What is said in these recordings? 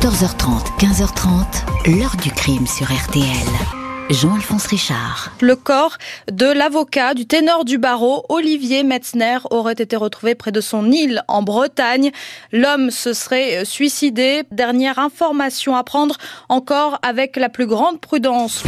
14h30, 15h30, l'heure du crime sur RTL. Jean-Alphonse Richard. Le corps de l'avocat du ténor du barreau, Olivier Metzner, aurait été retrouvé près de son île en Bretagne. L'homme se serait suicidé. Dernière information à prendre encore avec la plus grande prudence.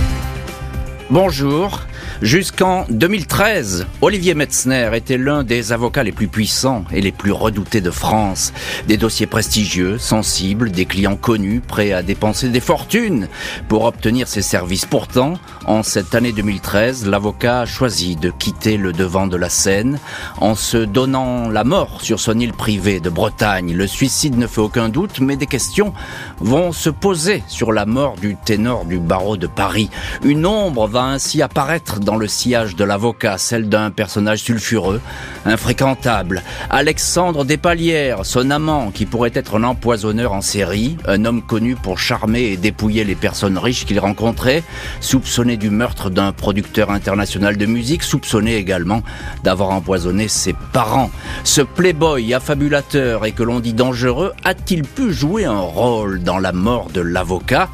Bonjour. Jusqu'en 2013, Olivier Metzner était l'un des avocats les plus puissants et les plus redoutés de France. Des dossiers prestigieux, sensibles, des clients connus, prêts à dépenser des fortunes pour obtenir ses services. Pourtant, en cette année 2013, l'avocat a choisi de quitter le devant de la scène en se donnant la mort sur son île privée de Bretagne. Le suicide ne fait aucun doute, mais des questions vont se poser sur la mort du ténor du barreau de Paris. Une ombre va ainsi apparaître dans le sillage de l'avocat, celle d'un personnage sulfureux, infréquentable. Alexandre Despalières, son amant, qui pourrait être un empoisonneur en série, un homme connu pour charmer et dépouiller les personnes riches qu'il rencontrait, soupçonné du meurtre d'un producteur international de musique, soupçonné également d'avoir empoisonné ses parents. Ce playboy affabulateur et que l'on dit dangereux a-t-il pu jouer un rôle dans la mort de l'avocat?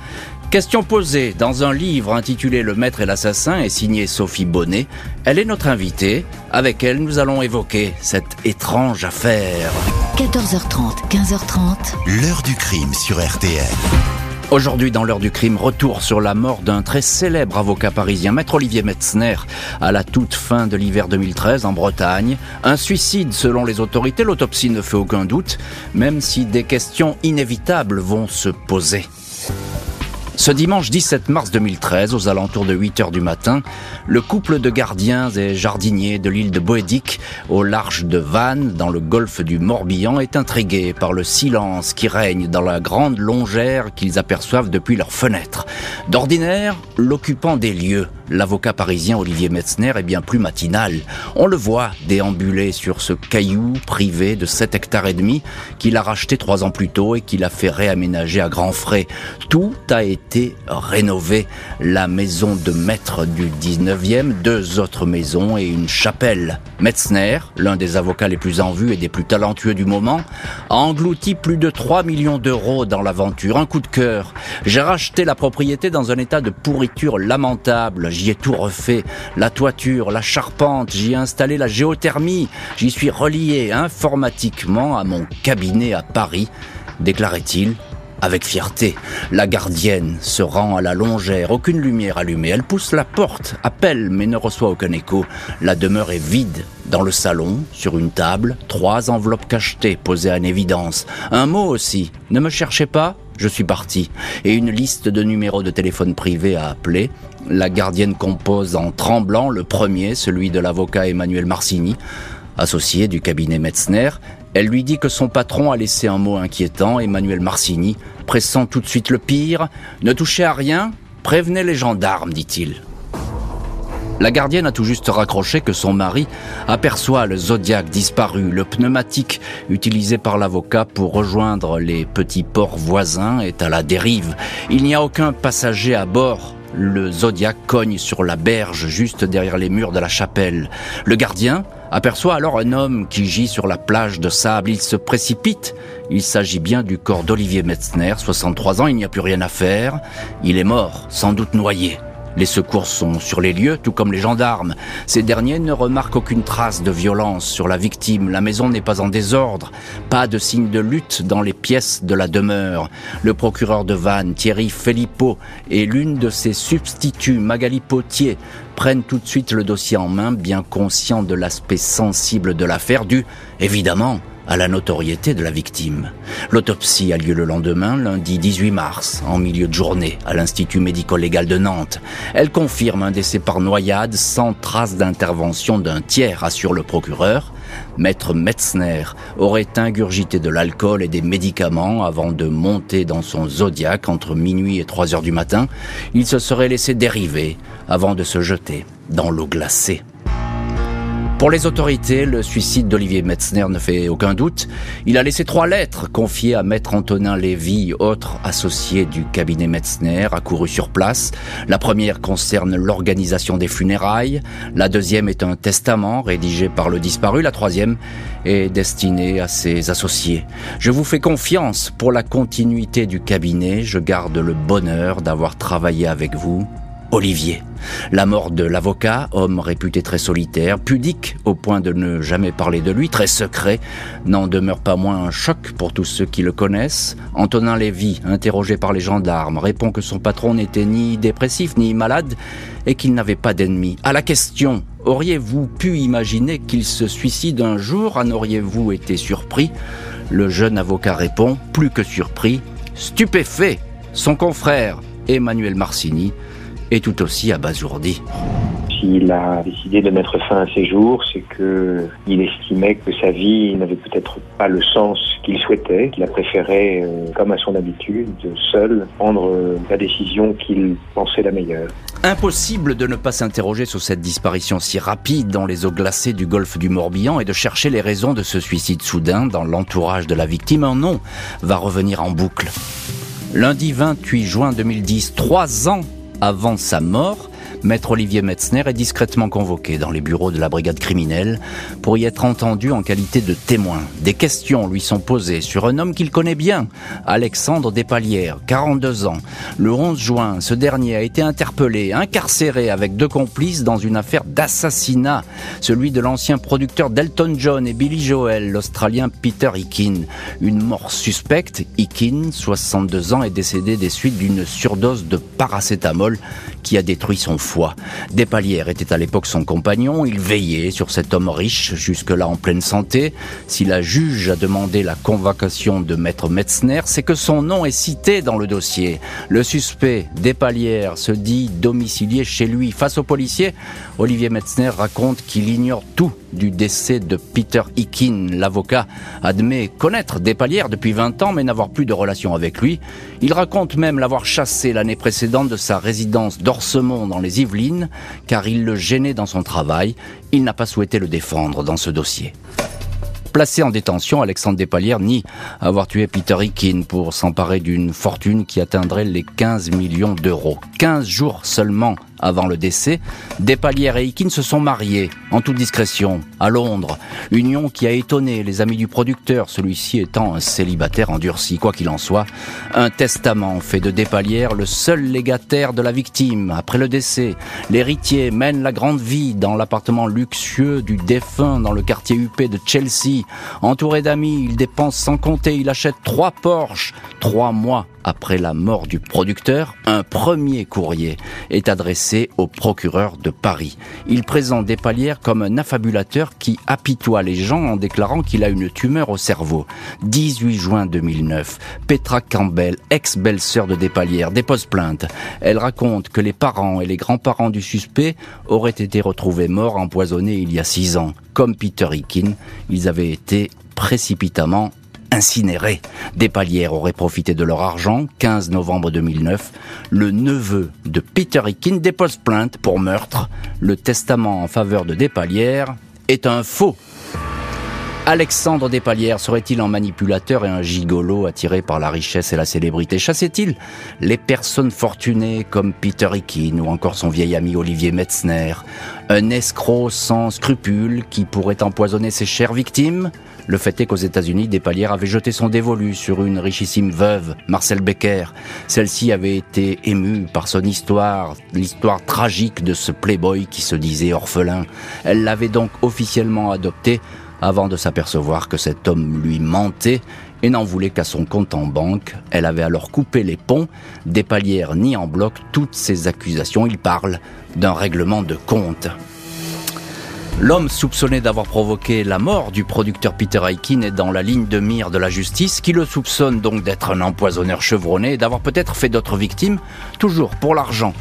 Question posée dans un livre intitulé Le Maître et l'Assassin et signé Sophie Bonnet. Elle est notre invitée. Avec elle, nous allons évoquer cette étrange affaire. 14h30, 15h30. L'heure du crime sur RTL. Aujourd'hui, dans l'heure du crime, retour sur la mort d'un très célèbre avocat parisien, maître Olivier Metzner, à la toute fin de l'hiver 2013 en Bretagne. Un suicide selon les autorités, l'autopsie ne fait aucun doute, même si des questions inévitables vont se poser. Ce dimanche 17 mars 2013, aux alentours de 8 heures du matin, le couple de gardiens et jardiniers de l'île de Boédic, au large de Vannes, dans le golfe du Morbihan, est intrigué par le silence qui règne dans la grande longère qu'ils aperçoivent depuis leurs fenêtres. D'ordinaire, l'occupant des lieux, l'avocat parisien Olivier Metzner est bien plus matinal. On le voit déambuler sur ce caillou privé de 7 hectares et demi qu'il a racheté trois ans plus tôt et qu'il a fait réaménager à grands frais. Tout a été rénové. La maison de maître du 19e, deux autres maisons et une chapelle. Metzner, l'un des avocats les plus en vue et des plus talentueux du moment, a englouti plus de 3 millions d'euros dans l'aventure. Un coup de cœur. J'ai racheté la propriété dans un état de pourriture lamentable j'y ai tout refait. La toiture, la charpente, j'y ai installé la géothermie, j'y suis relié informatiquement à mon cabinet à Paris, déclarait-il avec fierté. La gardienne se rend à la longère, aucune lumière allumée. Elle pousse la porte, appelle, mais ne reçoit aucun écho. La demeure est vide. Dans le salon, sur une table, trois enveloppes cachetées posées en évidence. Un mot aussi. Ne me cherchez pas, je suis parti. Et une liste de numéros de téléphone privé à appeler. La gardienne compose en tremblant le premier, celui de l'avocat Emmanuel Marcini, associé du cabinet Metzner. Elle lui dit que son patron a laissé un mot inquiétant. Emmanuel Marcini, pressant tout de suite le pire, ne touchez à rien, prévenez les gendarmes, dit-il. La gardienne a tout juste raccroché que son mari aperçoit le Zodiac disparu, le pneumatique utilisé par l'avocat pour rejoindre les petits ports voisins est à la dérive. Il n'y a aucun passager à bord. Le Zodiac cogne sur la berge juste derrière les murs de la chapelle. Le gardien aperçoit alors un homme qui gît sur la plage de sable. Il se précipite. Il s'agit bien du corps d'Olivier Metzner, 63 ans, il n'y a plus rien à faire. Il est mort, sans doute noyé. Les secours sont sur les lieux, tout comme les gendarmes. Ces derniers ne remarquent aucune trace de violence sur la victime. La maison n'est pas en désordre. Pas de signe de lutte dans les pièces de la demeure. Le procureur de Vannes, Thierry Filippo, et l'une de ses substituts, Magali Potier, prennent tout de suite le dossier en main, bien conscients de l'aspect sensible de l'affaire, dû, évidemment, à la notoriété de la victime. L'autopsie a lieu le lendemain, lundi 18 mars, en milieu de journée, à l'Institut médico-légal de Nantes. Elle confirme un décès par noyade sans trace d'intervention d'un tiers, assure le procureur. Maître Metzner aurait ingurgité de l'alcool et des médicaments avant de monter dans son Zodiac entre minuit et 3 heures du matin. Il se serait laissé dériver avant de se jeter dans l'eau glacée. Pour les autorités, le suicide d'Olivier Metzner ne fait aucun doute. Il a laissé trois lettres confiées à maître Antonin Lévy, autre associé du cabinet Metzner, accouru sur place. La première concerne l'organisation des funérailles. La deuxième est un testament rédigé par le disparu. La troisième est destinée à ses associés. Je vous fais confiance pour la continuité du cabinet. Je garde le bonheur d'avoir travaillé avec vous. Olivier. La mort de l'avocat, homme réputé très solitaire, pudique au point de ne jamais parler de lui, très secret, n'en demeure pas moins un choc pour tous ceux qui le connaissent. Antonin Lévy, interrogé par les gendarmes, répond que son patron n'était ni dépressif ni malade et qu'il n'avait pas d'ennemis. À la question Auriez-vous pu imaginer qu'il se suicide un jour? En auriez-vous été surpris? Le jeune avocat répond, plus que surpris, stupéfait. Son confrère, Emmanuel Marcini, est tout aussi abasourdi. S'il a décidé de mettre fin à ses jours, c'est que il estimait que sa vie n'avait peut-être pas le sens qu'il souhaitait, qu'il a préféré, euh, comme à son habitude, seul prendre euh, la décision qu'il pensait la meilleure. Impossible de ne pas s'interroger sur cette disparition si rapide dans les eaux glacées du golfe du Morbihan et de chercher les raisons de ce suicide soudain dans l'entourage de la victime. Un nom va revenir en boucle. Lundi 28 juin 2010, trois ans avant sa mort, Maître Olivier Metzner est discrètement convoqué dans les bureaux de la brigade criminelle pour y être entendu en qualité de témoin. Des questions lui sont posées sur un homme qu'il connaît bien, Alexandre Despalières, 42 ans. Le 11 juin, ce dernier a été interpellé, incarcéré avec deux complices dans une affaire d'assassinat, celui de l'ancien producteur d'Elton John et Billy Joel, l'Australien Peter Hicken. Une mort suspecte, Hicken, 62 ans, est décédé des suites d'une surdose de paracétamol qui a détruit son foie. Despalières était à l'époque son compagnon, il veillait sur cet homme riche, jusque-là en pleine santé. Si la juge a demandé la convocation de maître Metzner, c'est que son nom est cité dans le dossier. Le suspect, Despalières, se dit domicilié chez lui. Face aux policiers, Olivier Metzner raconte qu'il ignore tout du décès de Peter Hicken. L'avocat admet connaître Despalières depuis 20 ans mais n'avoir plus de relation avec lui. Il raconte même l'avoir chassé l'année précédente de sa résidence d'Orsemont dans les Yvelines car il le gênait dans son travail. Il n'a pas souhaité le défendre dans ce dossier. Placé en détention, Alexandre Despalières nie avoir tué Peter Hicken pour s'emparer d'une fortune qui atteindrait les 15 millions d'euros. 15 jours seulement avant le décès, Despalières et Hikin se sont mariés, en toute discrétion, à Londres. Union qui a étonné les amis du producteur, celui-ci étant un célibataire endurci. Quoi qu'il en soit, un testament fait de Despalières le seul légataire de la victime. Après le décès, l'héritier mène la grande vie dans l'appartement luxueux du défunt dans le quartier huppé de Chelsea. Entouré d'amis, il dépense sans compter, il achète trois Porsche. Trois mois après la mort du producteur, un premier courrier est adressé au procureur de Paris. Il présente Despalières comme un affabulateur qui apitoie les gens en déclarant qu'il a une tumeur au cerveau. 18 juin 2009, Petra Campbell, ex-belle-sœur de Despalières, dépose plainte. Elle raconte que les parents et les grands-parents du suspect auraient été retrouvés morts empoisonnés il y a six ans. Comme Peter Hicken, ils avaient été précipitamment incinérés. Des palières auraient profité de leur argent. 15 novembre 2009, le neveu de Peter Hicken dépose plainte pour meurtre. Le testament en faveur de Despalières est un faux. Alexandre Despalières serait-il un manipulateur et un gigolo attiré par la richesse et la célébrité? Chassait-il les personnes fortunées comme Peter Hicken ou encore son vieil ami Olivier Metzner? Un escroc sans scrupules qui pourrait empoisonner ses chères victimes? Le fait est qu'aux États-Unis, Despalières avait jeté son dévolu sur une richissime veuve, Marcel Becker. Celle-ci avait été émue par son histoire, l'histoire tragique de ce playboy qui se disait orphelin. Elle l'avait donc officiellement adopté avant de s'apercevoir que cet homme lui mentait et n'en voulait qu'à son compte en banque. Elle avait alors coupé les ponts, Despalières nie en bloc toutes ces accusations. Il parle d'un règlement de compte. L'homme soupçonné d'avoir provoqué la mort du producteur Peter Aikin est dans la ligne de mire de la justice, qui le soupçonne donc d'être un empoisonneur chevronné et d'avoir peut-être fait d'autres victimes, toujours pour l'argent.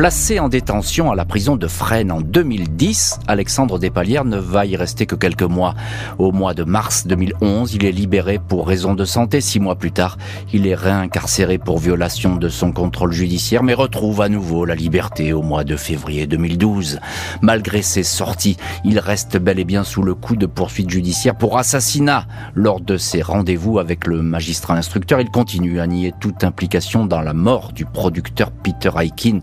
Placé en détention à la prison de Fresnes en 2010, Alexandre Despalières ne va y rester que quelques mois. Au mois de mars 2011, il est libéré pour raison de santé. Six mois plus tard, il est réincarcéré pour violation de son contrôle judiciaire, mais retrouve à nouveau la liberté au mois de février 2012. Malgré ses sorties, il reste bel et bien sous le coup de poursuites judiciaires pour assassinat. Lors de ses rendez-vous avec le magistrat instructeur, il continue à nier toute implication dans la mort du producteur Peter Aikin.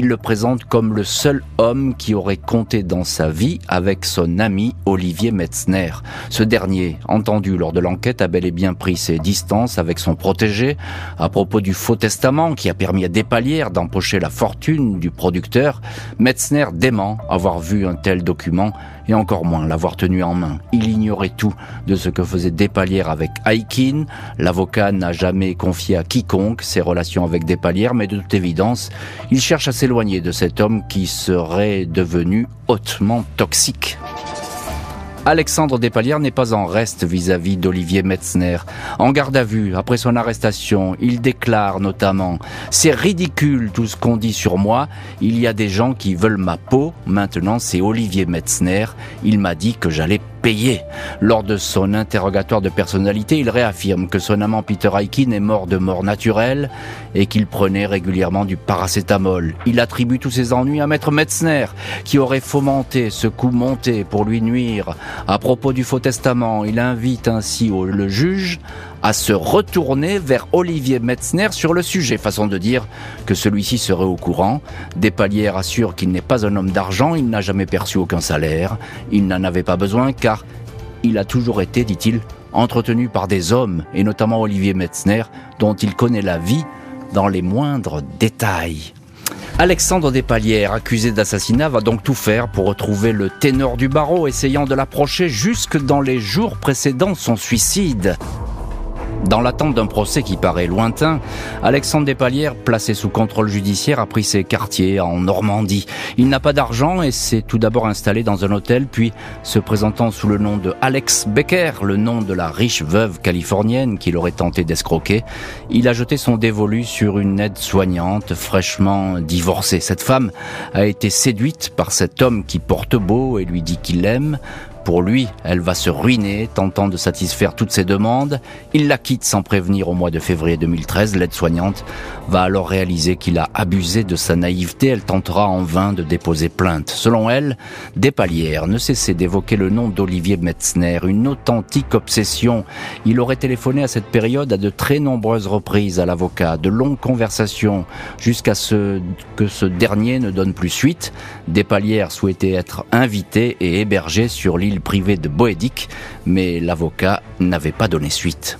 Il le présente comme le seul homme qui aurait compté dans sa vie avec son ami Olivier Metzner. Ce dernier, entendu lors de l'enquête, a bel et bien pris ses distances avec son protégé à propos du faux testament qui a permis à Despalières d'empocher la fortune du producteur. Metzner dément avoir vu un tel document et encore moins l'avoir tenu en main. Il ignorait tout de ce que faisait Despalières avec Aikin. L'avocat n'a jamais confié à quiconque ses relations avec Despalières, mais de toute évidence, il cherche à s'éloigner de cet homme qui serait devenu hautement toxique. Alexandre Despalières n'est pas en reste vis-à-vis d'Olivier Metzner. En garde à vue, après son arrestation, il déclare notamment « C'est ridicule tout ce qu'on dit sur moi, il y a des gens qui veulent ma peau, maintenant c'est Olivier Metzner, il m'a dit que j'allais payé. Lors de son interrogatoire de personnalité, il réaffirme que son amant Peter Aikin est mort de mort naturelle et qu'il prenait régulièrement du paracétamol. Il attribue tous ses ennuis à Maître Metzner, qui aurait fomenté ce coup monté pour lui nuire. À propos du faux testament, il invite ainsi le juge à se retourner vers Olivier Metzner sur le sujet, façon de dire que celui-ci serait au courant. Despalières assure qu'il n'est pas un homme d'argent, il n'a jamais perçu aucun salaire, il n'en avait pas besoin car il a toujours été, dit-il, entretenu par des hommes, et notamment Olivier Metzner, dont il connaît la vie dans les moindres détails. Alexandre Despalières, accusé d'assassinat, va donc tout faire pour retrouver le ténor du barreau, essayant de l'approcher jusque dans les jours précédant son suicide. Dans l'attente d'un procès qui paraît lointain, Alexandre Despalières, placé sous contrôle judiciaire, a pris ses quartiers en Normandie. Il n'a pas d'argent et s'est tout d'abord installé dans un hôtel, puis se présentant sous le nom de Alex Becker, le nom de la riche veuve californienne qu'il aurait tenté d'escroquer, il a jeté son dévolu sur une aide-soignante fraîchement divorcée. Cette femme a été séduite par cet homme qui porte beau et lui dit qu'il l'aime. Pour lui, elle va se ruiner, tentant de satisfaire toutes ses demandes. Il la quitte sans prévenir au mois de février 2013. L'aide-soignante va alors réaliser qu'il a abusé de sa naïveté. Elle tentera en vain de déposer plainte. Selon elle, Despalières ne cessait d'évoquer le nom d'Olivier Metzner, une authentique obsession. Il aurait téléphoné à cette période à de très nombreuses reprises à l'avocat, de longues conversations, jusqu'à ce que ce dernier ne donne plus suite. Despalières souhaitait être invité et hébergé sur l'île privé de Boédic, mais l'avocat n'avait pas donné suite.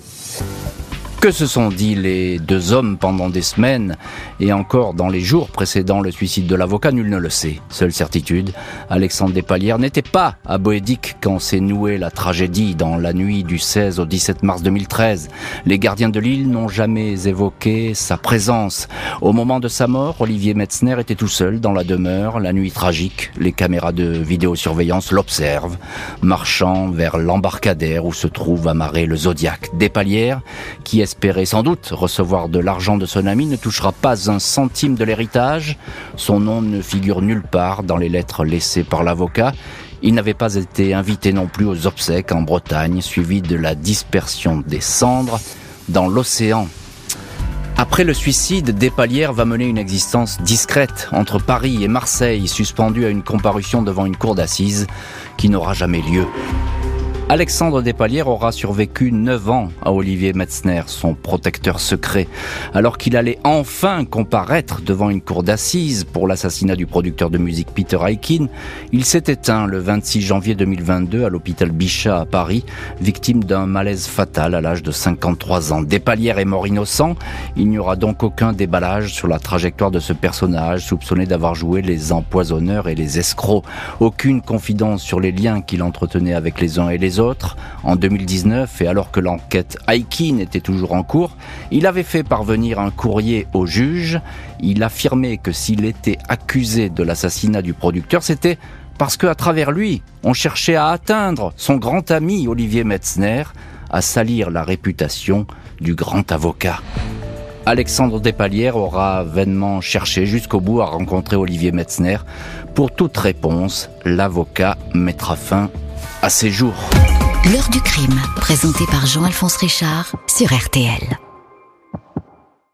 Que se sont dit les deux hommes pendant des semaines? Et encore dans les jours précédant le suicide de l'avocat, nul ne le sait. Seule certitude, Alexandre Despalières n'était pas à Boédic quand s'est nouée la tragédie dans la nuit du 16 au 17 mars 2013. Les gardiens de l'île n'ont jamais évoqué sa présence. Au moment de sa mort, Olivier Metzner était tout seul dans la demeure, la nuit tragique. Les caméras de vidéosurveillance l'observent, marchant vers l'embarcadère où se trouve amarré le Zodiac. Despalières, qui espérait sans doute recevoir de l'argent de son ami, ne touchera pas un centime de l'héritage. Son nom ne figure nulle part dans les lettres laissées par l'avocat. Il n'avait pas été invité non plus aux obsèques en Bretagne, suivi de la dispersion des cendres dans l'océan. Après le suicide, Despalières va mener une existence discrète entre Paris et Marseille, suspendue à une comparution devant une cour d'assises qui n'aura jamais lieu. Alexandre Despalières aura survécu 9 ans à Olivier Metzner, son protecteur secret, alors qu'il allait enfin comparaître devant une cour d'assises pour l'assassinat du producteur de musique Peter Aikin. Il s'est éteint le 26 janvier 2022 à l'hôpital Bichat à Paris, victime d'un malaise fatal à l'âge de 53 ans. Despalières est mort innocent. Il n'y aura donc aucun déballage sur la trajectoire de ce personnage soupçonné d'avoir joué les empoisonneurs et les escrocs. Aucune confidence sur les liens qu'il entretenait avec les uns et les autres. En 2019, et alors que l'enquête Aikin était toujours en cours, il avait fait parvenir un courrier au juge. Il affirmait que s'il était accusé de l'assassinat du producteur, c'était parce qu'à travers lui, on cherchait à atteindre son grand ami Olivier Metzner, à salir la réputation du grand avocat. Alexandre Despalières aura vainement cherché jusqu'au bout à rencontrer Olivier Metzner. Pour toute réponse, l'avocat mettra fin à ses jours. L'heure du crime, présenté par Jean-Alphonse Richard sur RTL.